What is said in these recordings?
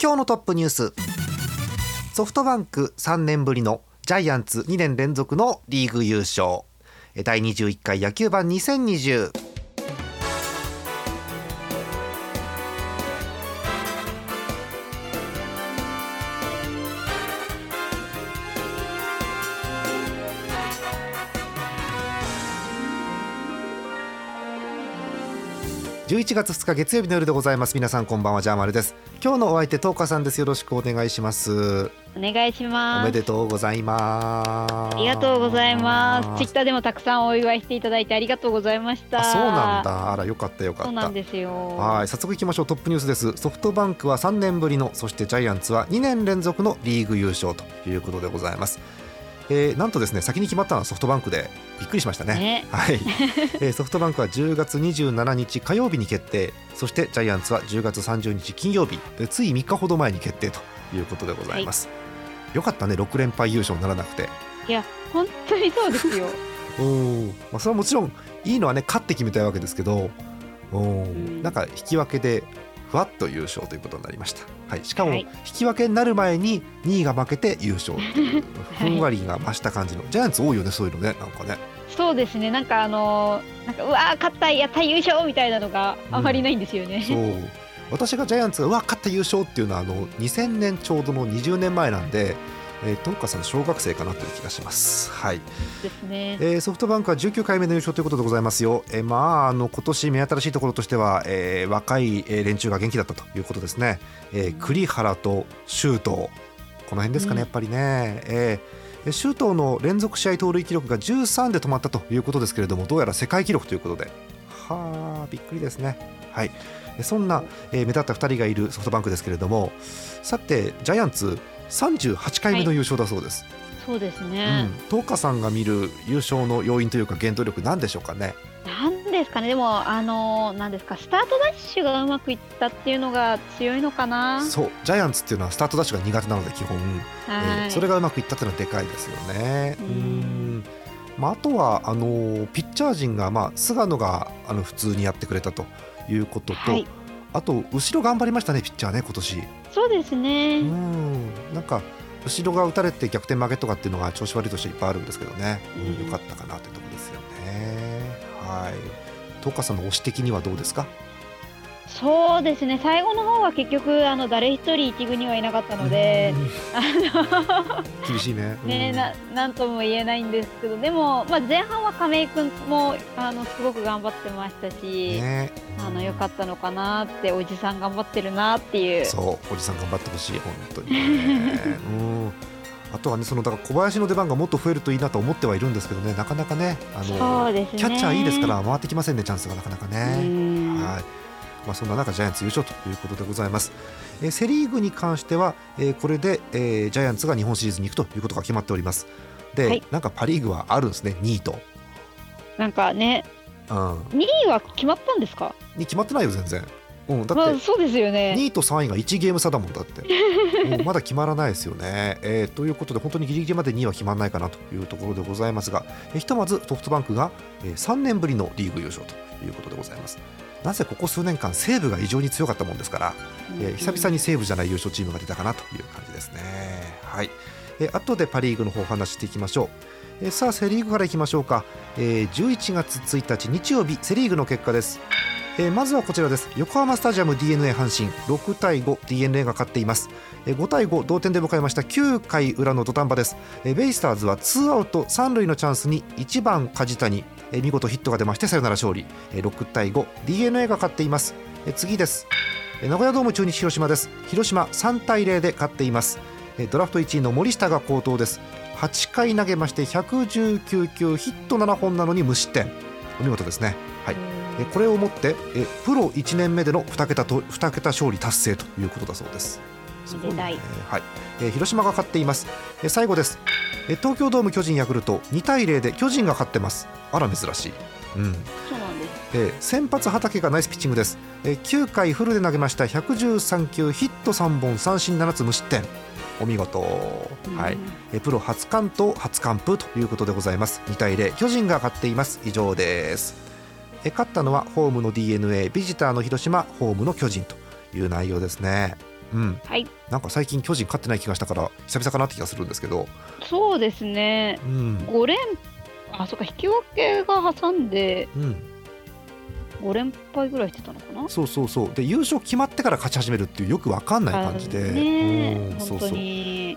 今日のトップニュース。ソフトバンク3年ぶりのジャイアンツ2年連続のリーグ優勝。第21回野球盤2020 11月2日月曜日の夜でございます。皆さんこんばんはジャーマルです。今日のお相手トーカさんです。よろしくお願いします。お願いします。おめでとうございます。ありがとうございます。ツイッターでもたくさんお祝いしていただいてありがとうございました。あそうなんだ。あらよかったよかった。そうなんですよ。はい早速いきましょう。トップニュースです。ソフトバンクは3年ぶりのそしてジャイアンツは2年連続のリーグ優勝ということでございますえー、なんとですね先に決まったのはソフトバンクでびっくりしましたね。ねはい、えー、ソフトバンクは10月27日火曜日に決定そしてジャイアンツは10月30日金曜日つい3日ほど前に決定ということでございます。はい、よかったね6連敗優勝にならなくて。いや本当にそうですよ。おまあ、それはもちろんいいのはね勝って決めたいわけですけどお、うん、なんか引き分けでふわっと優勝ということになりました、はい、しかも引き分けになる前に2位が負けて優勝っていうふんわりが増した感じの、ジャイアンツ多いよねそういうのねなんかね。そうですね。なんかあのー、なんかうわ勝ったやった優勝みたいなのがあまりないんですよね、うん、そう。私がジャイアンツがうわ勝った優勝っていうのはあの2000年ちょうどの20年前なんでえー、トンカさん小学生かなという気がします。はい。ですね。えー、ソフトバンクは19回目の優勝ということでございますよ。えー、まああの今年目新しいところとしては、えー、若い連中が元気だったということですね。えー、栗原と周東この辺ですかね、うん、やっぱりね。えー、周東の連続試合盗塁記録が13で止まったということですけれどもどうやら世界記録ということではあびっくりですねはいそんな、えー、目立った2人がいるソフトバンクですけれどもさてジャイアンツ38回目の優勝だそうです、はい、そうですね、うん、東花さんが見る優勝の要因というか原動力なんでしょうかね。なんですかね。でもあのなんですかスタートダッシュがうまくいったっていうのが強いのかな。そう。ジャイアンツっていうのはスタートダッシュが苦手なので基本、えー、それがうまくいったっていうのはでかいですよね。うん。まあ、あとはあのピッチャー陣が、まあ、菅野があの普通にやってくれたということと、はい、あと後ろ頑張りましたねピッチャーね今年そうですね。うん。なんか後ろが打たれて逆転負けとかっていうのが調子悪いとしていっぱいあるんですけどね、うん、よかったかなというところですよね。はい。東花さんの推し的にはどうですか？そうですね。最後の方は結局あの誰一人一軍にはいなかったので、厳しいね,、ねななんとも言えないんですけどでも、まあ、前半は亀井君もあのすごく頑張ってましたし、ね、あのよかったのかなっておじさん頑張ってるなっていう。そうおじさん頑張ってほしい本当に、ね、うん。あとはねそのだから小林の出番がもっと増えるといいなと思ってはいるんですけどね。なかなかねあの、ね、キャッチャーいいですから回ってきませんねチャンスがなかなかね。はいまあ、そんな中ジャイアンツ優勝ということでございます、えー、セ・リーグに関しては、えー、これで、えー、ジャイアンツが日本シリーズに行くということが決まっております。で、はい、なんかパ・リーグはあるんですね2位と。なんかね、うん、2位は決まったんですか？に決まってないよ全然。うん、だって、そうですよね。2位と3位が1ゲーム差だもんだって。うまだ決まらないですよね、えー。ということで本当にギリギリまで2位は決まらないかなというところでございますが、えー、ひとまずソフトバンクが、えー、3年ぶりのリーグ優勝ということでございます。なぜここ数年間西武が異常に強かったもんですから、えー、久々に西武じゃない優勝チームが出たかなという感じですね。はい、えー、後でパ・リーグの方お話していきましょう。えー、さあセ・リーグからいきましょうか、えー、11月1日日曜日セ・リーグの結果です。えー、まずはこちらです。横浜スタジアム d n a 阪神。6対 5d n a が勝っています、えー、5対5同点で迎えました。9回裏の土壇場です、えー、ベイスターズは2アウト3塁のチャンスに1番梶谷、え、見事ヒットが出ましてサヨナラ勝利、え、6対 5d n a が勝っています、え、次です。名古屋ドーム中日広島です。広島3対0で勝っています。ドラフト1位の森下が好投です。8回投げまして119球ヒット7本なのに無失点。お見事ですね。はい。これをもってプロ1年目での2桁と2桁勝利達成ということだそうです。めでたい、ね、はい、えー、広島が勝っています、えー、最後です、えー、東京ドーム巨人ヤクルト。2対0で巨人が勝ってます。あら珍しい。うん、そうなんです、えー、先発畑がナイスピッチングです、えー、9回フルで投げました。113球ヒット3本三振7つ無失点。お見事、はい、えプロ初完投初完封ということでございます。2対0巨人が勝っています。以上です。え勝ったのはホームの d n a ビジターの広島。ホームの巨人という内容ですねうん、はい、なんか最近巨人勝ってない気がしたから久々かなって気がするんですけど。そうですね、うん、5連あそっか引き分けが挟んで、うん、5連敗ぐらいしてたのかな？そうそうそう。で優勝決まってから勝ち始めるっていうよくわかんない感じで、ね、そうそう。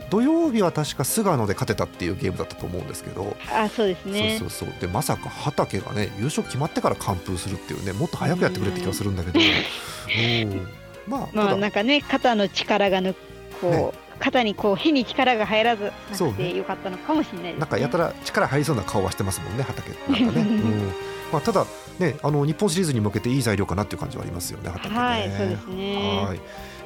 土曜日は確か菅野で勝てたっていうゲームだったと思うんですけど。あそうですね。そうそうそう。でまさか畠がね優勝決まってから完封するっていうねもっと早くやってくれって気がするんだけど、まあ、まあなんかね肩の力が抜こう、ね。肩にこう変に力が入らずなくてよかったのかもしれないです、ね、なんかやたら力入りそうな顔はしてますもんね畑なんかね、うん。まあ、ただねあの日本シリーズに向けていい材料かなっていう感じはありますよね畑ね。はいそうですね。はい、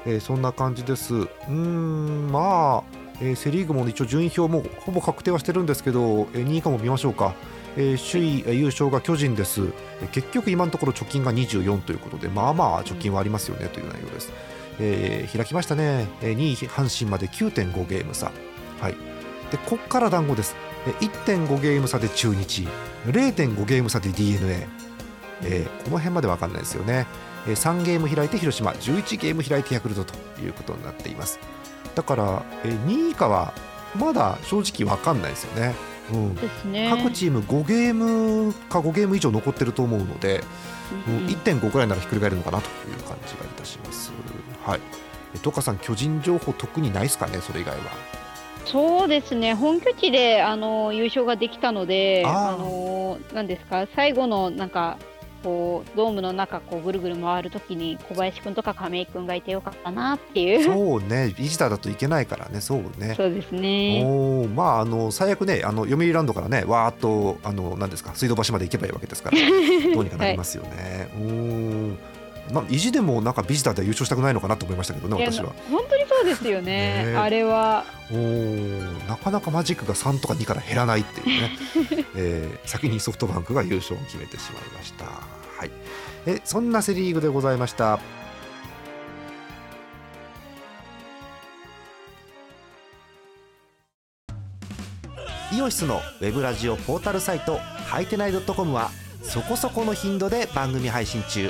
えー、そんな感じです。うんまあ、えー、セ・リーグも一応順位表もほぼ確定はしてるんですけど、えー、2位以下も見ましょうかえー、首位優勝が巨人です、結局今のところ貯金が24ということでまあまあ貯金はありますよねという内容です、えー、開きましたね、えー、2位阪神まで9.5ゲーム差。はい。でここから団子です。1.5ゲーム差で中日。0.5ゲーム差で d n a えー、この辺まで分かんないですよね、えー、3ゲーム開いて広島。11ゲーム開いてヤクルトということになっています。だから、えー、2位以下はまだ正直分かんないですよね、うん、ですね。各チーム5ゲームか5ゲーム以上残ってると思うので、うん、1.5くらいならひっくり返るのかなという感じがいたします。はい。戸川さん巨人情報特にないですかねそれ以外は。そうですね、本拠地であの優勝ができたので、あのなんですか、最後のなんか、こうドームの中こうぐるぐる回るときに小林君とか亀井君がいてよかったなっていう。そうね。ビジターだといけないからね。そうね。そうですね。おまああの最悪ねあの読売ランドからねわーっとあのなんですか水道橋まで行けばいいわけですから どうにかなりますよね、はい、おまあ、意地でもなんかビジターで優勝したくないのかなと思いましたけどね、私は。本当にそうですよね、ねあれは。おなかなかマジックが3とか2から減らないっていうね、えー、先にソフトバンクが優勝を決めてしまいました。はい、えそんなセ・リーグでございました。イオシスのウェブラジオポータルサイトハイテナイドットコムはそこそこの頻度で番組配信中。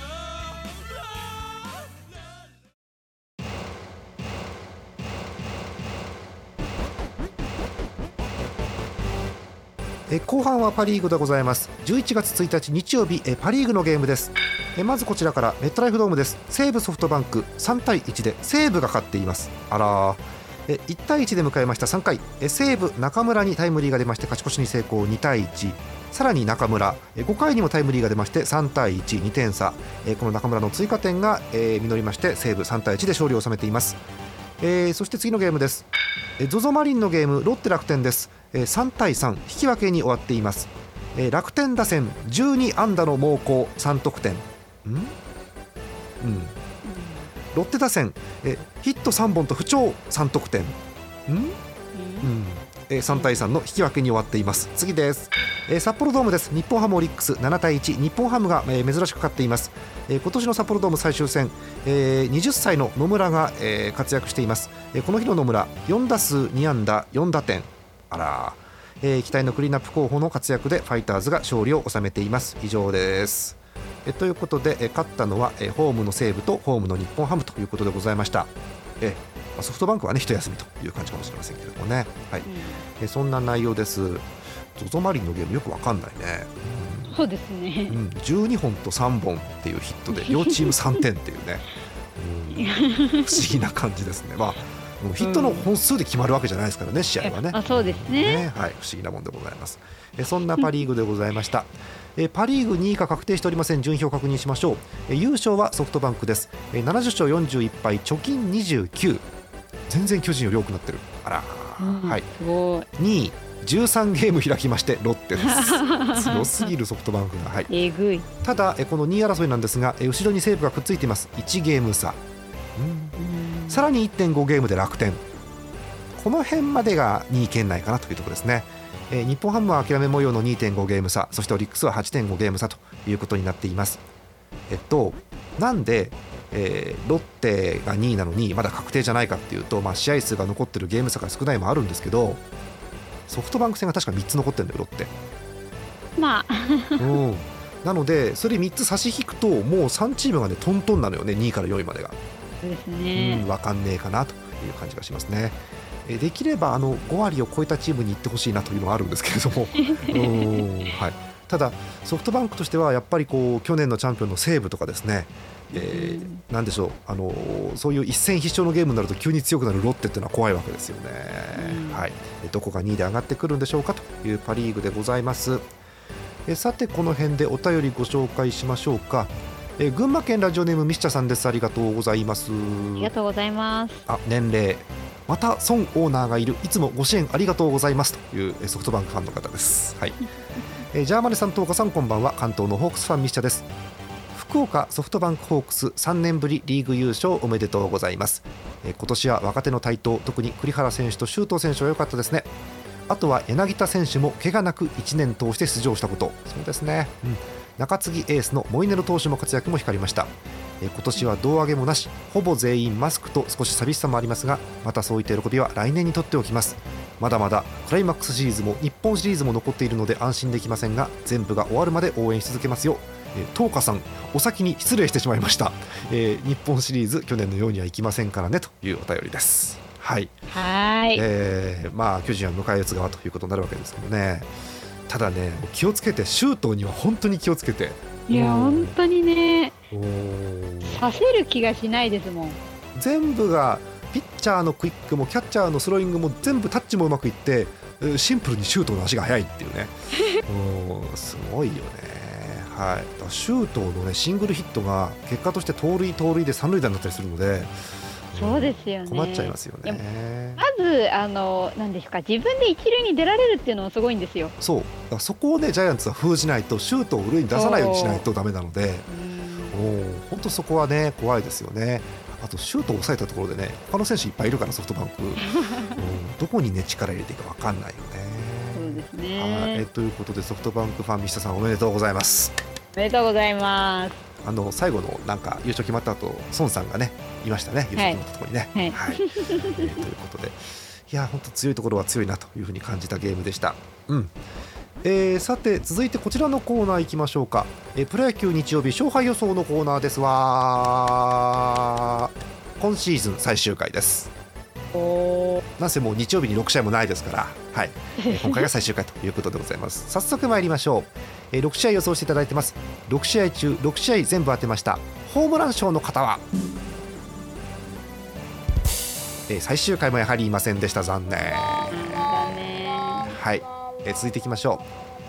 え後半はパ・リーグでございます。11月1日日曜日えパ・リーグのゲームです。えまずこちらからメットライフドームです。西武ソフトバンク3対1で西武が勝っています。あらえ1対1で迎えました。3回。え西武中村にタイムリーが出まして勝ち越しに成功。2対1さらに中村。5回にもタイムリーが出まして3対12点差。この中村の追加点が実りまして西武3対1で勝利を収めています。そして次のゲームです。ZOZO マリンのゲームロッテ楽天です。3対3引き分けに終わっています。楽天打線12安打の猛攻3得点。うん？うん。ロッテ打線ヒット3本と不調3得点。うん。うん。3対3の引き分けに終わっています。次です。札幌ドームです。日本ハムオリックス7対1日本ハムが珍しく勝っています。今年の札幌ドーム最終戦20歳の野村が活躍しています。この日の野村4打数2安打4打点あら、えー、期待のクリーンアップ候補の活躍でファイターズが勝利を収めています。以上です。えということで、え勝ったのは、えホームの西武とホームの日本ハムということでございました。えソフトバンクはね一休みという感じかもしれませんけれどもね、はい、うん、えそんな内容です。ZOZO マリンのゲームよくわかんないね、うん、そうですね、うん、12本と3本っていうヒットで 両チーム3点っていうね、うん、不思議な感じですね。まあもうヒットの本数で決まるわけじゃないですからね、試合はね。あそうですね、ね、はい、不思議なもんでございます。えそんなパ・リーグでございました。えパ・リーグ2位が確定しておりません。順位表確認しましょう、え優勝はソフトバンクです、え70勝41敗貯金29全然巨人より多くなってる。あら、うん、はい。すごい。2位13ゲーム開きましてロッテです。強すぎるソフトバンクが、はい、えぐい。ただこの2位争いなんですが後ろに西武がくっついています。1ゲーム差、うん、さらに1.5ゲームで楽天。この辺までが2位圏内かなというところですね、えー、日本ハムは諦め模様の2.5ゲーム差そしてオリックスは8.5ゲーム差ということになっています。えっとなんでえー、ロッテが2位なのにまだ確定じゃないかっていうと、まあ、試合数が残ってるゲーム差が少ないもあるんですけどソフトバンク戦が確か3つ残ってるんだよロッテ。まあ。うん。なのでそれ3つ差し引くともう3チームがねトントンなのよね2位から4位までが。ですね、うん、分かんねえかなという感じがしますね。えできればあの5割を超えたチームに行ってほしいなというのはあるんですけれども。はい、ただソフトバンクとしてはやっぱりこう去年のチャンピオンの西武とかですね。えー、なんでしょう。あのそういう一戦必勝のゲームになると急に強くなるロッテっていうのは怖いわけですよね、はい、どこが2位で上がってくるんでしょうかというパ・リーグでございます。えさてこの辺でお便りご紹介しましょうか。え群馬県ラジオネームミスチャさんです。ありがとうございます。ありがとうございます。あ年齢。また孫オーナーがいる。いつもご支援ありがとうございます。というソフトバンクファンの方です。はい。えジャーマネさんと岡さんこんばんは。関東のホークスファンミスチャです。福岡ソフトバンクホークス3年ぶりリーグ優勝おめでとうございます。今年は若手の台頭特に栗原選手と周東選手は良かったですね。あとは柳田選手も怪我なく1年通して出場したこと。そうですね、うん、中継ぎエースのモイネル投手も活躍も光りました。今年は胴上げもなしほぼ全員マスクと少し寂しさもありますがまたそういった喜びは来年にとっておきます。まだまだクライマックスシリーズも日本シリーズも残っているので安心できませんが全部が終わるまで応援し続けますよ。えー、東さんお先に失礼してしまいました、えー、日本シリーズ去年のようにはいきませんからねというお便りです。はい。はい、えー、まあ巨人は迎え撃つ側ということになるわけですけどねただね気をつけて周東には本当に気をつけて。いや本当にね。させる気がしないですもん。全部がピッチャーのクイックもキャッチャーのスローイングも全部タッチもうまくいってシンプルにシュートの足が速いっていうね。すごいよね。はい、シュートの、ね、シングルヒットが結果として盗塁、盗塁で三塁打になったりするので。そうですよね。困っちゃいますよね。まずあのなんですか自分で一塁に出られるっていうのもすごいんですよ。そう。そこをねジャイアンツは封じないとシュートを塁に出さないようにしないとだめなので。本当そこはね怖いですよね。あとシュートを抑えたところでね他の選手いっぱいいるからソフトバンク。どこにね力入れていいか分かんないよね。そうですね。はい。ということでソフトバンクファン、ミシタさんおめでとうございます。おめでとうございます。あの最後のなんか優勝決まった後孫さんがねいましたね。優勝決まったところにね。はい、はい、えー、ということで。いや本当強いところは強いなというふうに感じたゲームでした。うん。えー、さて続いてこちらのコーナーいきましょうか、えー、プロ野球日曜日勝敗予想のコーナーですわ今シーズン最終回ですなんせもう日曜日に6試合もないですから、はい、えー、今回が最終回ということでございます。早速参りましょう、えー、6試合予想していただいてます。6試合中6試合全部当てました。ホームラン賞の方は、えー、最終回もやはりいませんでした。残念。はい。え続いていきましょ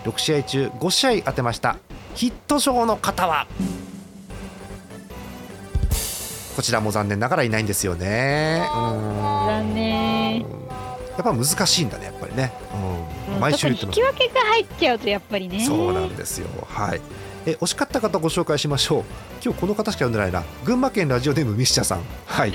う。6試合中5試合当てました。ヒット賞の方は？こちらも残念ながらいないんですよね。残念やっぱ難しいんだねやっぱりね、うん、毎週引き分けが入っちゃうとやっぱりね。そうなんですよ。はい。え惜しかった方ご紹介しましょう。今日この方しか読んでないな。群馬県ラジオネームミスチャさん。はい。い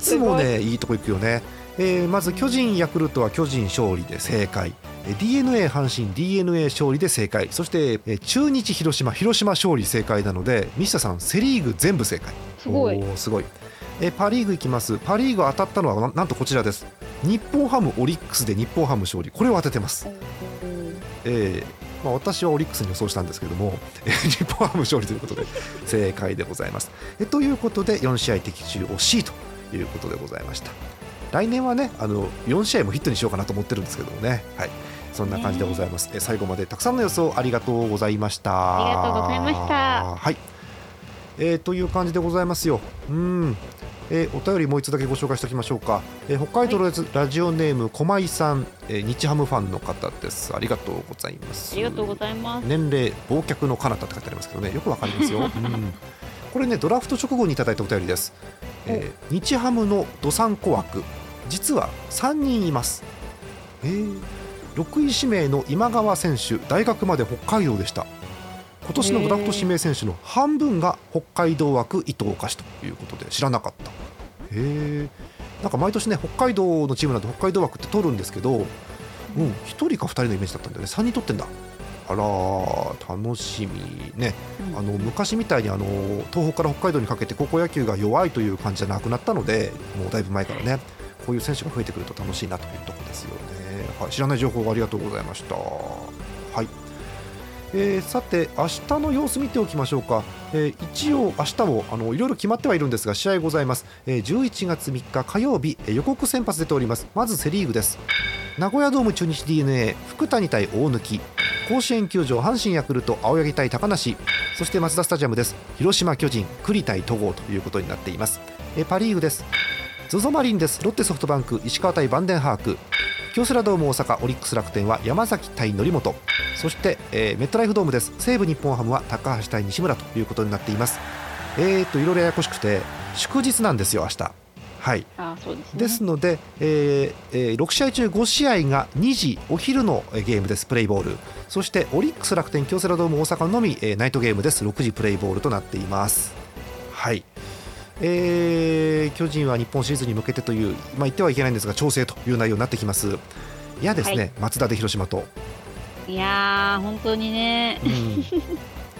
つもねい。いとこ行くよね。えー、まず巨人、ヤクルトは巨人勝利で正解。d n a 阪神 d n a 勝利で正解。そして、えー、中日、広島広島勝利正解なので西田さん、セ・リーグ全部正解。すごい。すごい、えー、パ・リーグいきます。パ・リーグ当たったのはなんとこちらです。日本ハム、オリックスで日本ハム勝利。これを当ててます、えーまあ、私はオリックスに予想したんですけども、えー、日本ハム勝利ということで 正解でございます、えー、ということで4試合的中惜しいということでございました。来年はねあの4試合もヒットにしようかなと思ってるんですけどもね、はい、そんな感じでございます、え最後までたくさんの予想ありがとうございました。ありがとうございました。はい、えー、という感じでございますよ。うん。えー、お便りもう一つだけご紹介しておきましょうか、えー、北海道ラジ,、ラジオネーム駒井さん、えー、日ハムファンの方です。ありがとうございます。ありがとうございます。年齢忘却の彼方って書いてありますけどね。よくわかりますよ、うん、これねドラフト直後にいただいたお便りです、えー、日ハムのどさんこ枠。実は3人います。えー、6位指名の今川選手大学まで北海道でした今年のドラフト指名選手の半分が北海道枠伊藤菓子ということで知らなかった。へえなんか毎年ね北海道のチームなんで北海道枠って取るんですけど、うん、1人か2人のイメージだったんだよね。3人取ってんだ。あら楽しみね、あの昔みたいにあの東北から北海道にかけて高校野球が弱いという感じじゃなくなったのでもうだいぶ前からねこういう選手が増えてくると楽しいなというところですよね、はい、知らない情報ありがとうございました。はいえー、さて明日の様子見ておきましょうか、えー、一応明日もあのいろいろ決まってはいるんですが試合ございます、えー、11月3日火曜日、え予告先発出ております。まずセ・リーグです。名古屋ドーム中日 d n a 福谷対大貫。甲子園球場阪神ヤクルト青柳対高梨。そしてマツダスタジアムです。広島巨人栗対戸郷ということになっています、えパ・リーグです。ZOZO マリンです。ロッテソフトバンク石川対バンデンハーク。京セラドーム大阪オリックス楽天は山崎対則本。そして、えー、メットライフドームです。西武日本ハムは高橋対西村ということになっています。えーといろいろややこしくて祝日なんですよ明日。はい。あそうです、ね、ですので、えーえー、6試合中5試合が2時お昼のゲームですプレイボール。そしてオリックス楽天京セラドーム大阪のみ、えー、ナイトゲームです。6時プレイボールとなっています。はいえー、巨人は日本シリーズに向けてという、まあ、言ってはいけないんですが調整という内容になってきます。いやですね、はい、松田で広島と。いや本当にね、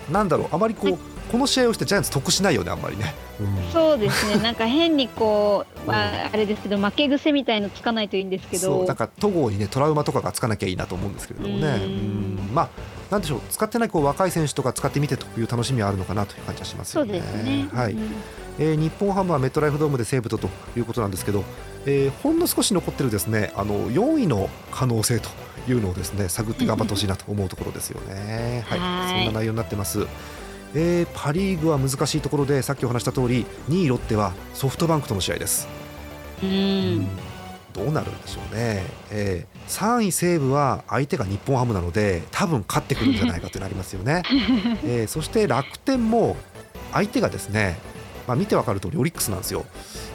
うん、なんだろうあまりこうこの試合をしてジャイアンツ得しないよねあんまりね、うん、そうですね。なんか変にこう、まあ、あれですけど負け癖みたいのつかないといいんですけど。なんか戸郷にねトラウマとかがつかなきゃいいなと思うんですけれどもね。うん。まあなんでしょう使ってないこう若い選手とか使ってみてという楽しみはあるのかなという感じはしますよね。そうですね。はい、うんえー、日本ハムはメットライフドームで西武とということなんですけど、えー、ほんの少し残ってるですねあの4位の可能性というのをですね探って頑張ってほしいなと思うところですよね。はい、はい。そんな内容になってます。えー、パ・リーグは難しいところでさっきお話した通り2位ロッテはソフトバンクとの試合です。うん、どうなるんでしょうね、えー、3位西武は相手が日本ハムなので多分勝ってくるんじゃないかというのありますよね、えー、そして楽天も相手がですねまあ、見て分かる通りオリックスなんですよ、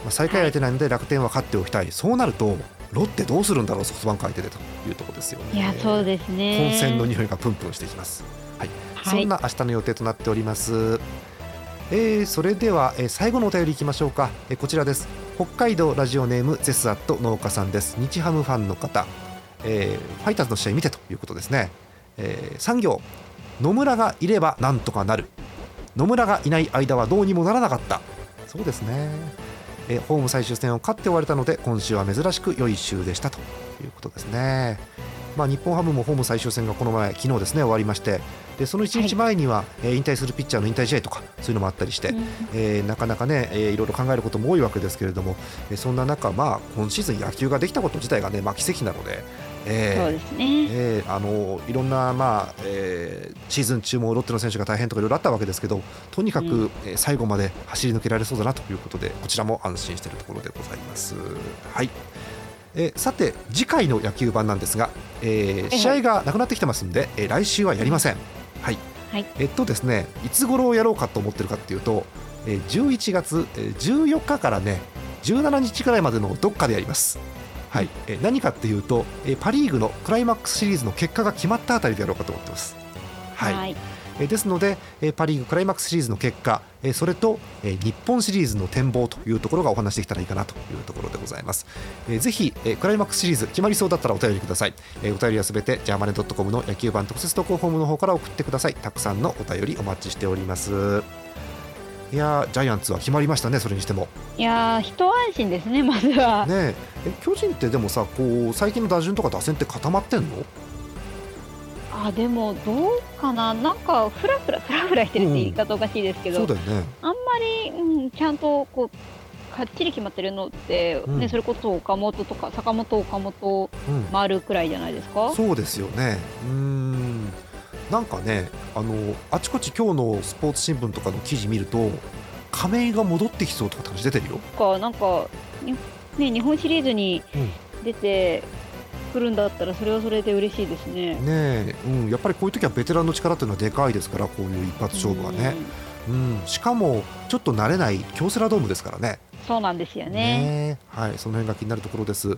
まあ、最下位相手なので楽天は勝っておきたい、そうなるとロッテどうするんだろうソフトバンク相手でというところですよね。いやそうですね。混戦の匂いがプンプンしてきます、はい、はい、そんな明日の予定となっております、えー、それでは、えー、最後のお便りいきましょうか、えー、こちらです。北海道ラジオネームゼスアット農家さんです。日ハムファンの方、えー、ファイターズの試合見てということですね、えー、産業。野村がいればなんとかなる野村がいない間はどうにもならなかったそうですねえホーム最終戦を勝って終われたので今週は珍しく良い週でしたということですね。まあ、日本ハムもホーム最終戦がこの前、昨日ですね終わりましてでその1日前には、はい、引退するピッチャーの引退試合とかそういうのもあったりして、うん、えー、なかなかね、えー、いろいろ考えることも多いわけですけれども、えー、そんな中、まあ、今シーズン野球ができたこと自体がね、まあ、奇跡なので。えー、そうですね、えー、あのいろんな、まあえー、シーズン中もロッテの選手が大変とかいろいろあったわけですけどとにかく、うん、えー、最後まで走り抜けられそうだなということでこちらも安心しているところでございます。はい。えー、さて次回の野球版なんですが、えー、試合がなくなってきてますんで、えー、来週はやりません。はい、はい、えっとですねいつ頃やろうかと思ってるかっていうと、えー、11月14日からね17日くらいまでのどっかでやります。はい、えー、何かっていうと、えー、パ・リーグのクライマックスシリーズの結果が決まったあたりでやろうかと思ってます。はい、はい。えですので、えパ・リーグクライマックスシリーズの結果、えそれと、え日本シリーズの展望というところがお話できたらいいかなというところでございます、えー、ぜひ、えクライマックスシリーズ決まりそうだったらお便りください、えお便りはすべてジャーマネドットコムの野球版特設投稿フォームの方から送ってください。たくさんのお便りお待ちしておりますいやジャイアンツは決まりましたね、それにしても。いや一安心ですね、まずは。ねえ。巨人ってでもさこう、最近の打順とか打線って固まってんの？あでもどうかな。なんかふらふらふらふらしてるって言い方おかしいですけど、うん、そうだよね。あんまり、うん、ちゃんとこうかっちり決まってるのって、うん、ね、それこそ岡本とか坂本岡本回るくらいじゃないですか、うん、そうですよね。うんなんかねあのあちこち今日のスポーツ新聞とかの記事見ると亀井が戻ってきそうとかって話出てるよ。かなんかね日本シリーズに出てくるんだったらそれはそれで嬉しいですね。ねうん、やっぱりこういう時はベテランの力っていうのはでかいですからこういう一発勝負はね。うん、しかもちょっと慣れない京セラドームですからね。そうなんですよね、ね、はい、その辺が気になるところです、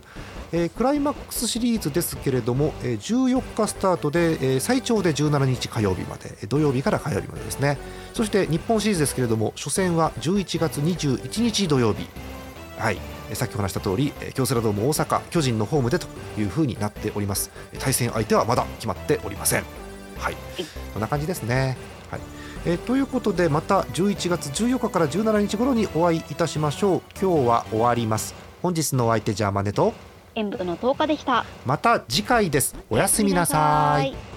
えー、クライマックスシリーズですけれども、えー、14日スタートで、えー、最長で17日火曜日まで土曜日から火曜日までですね。そして日本シリーズですけれども初戦は11月21日土曜日。はい。さっきお話した通り京セラドーム大阪巨人のホームでというふうになっております。対戦相手はまだ決まっておりません。はい。こんな感じですね。はいえということでまた11月14日から17日頃にお会いいたしましょう。今日は終わります。本日のお相手ジャーマネと演舞の10日でした。また次回です。おやすみなさい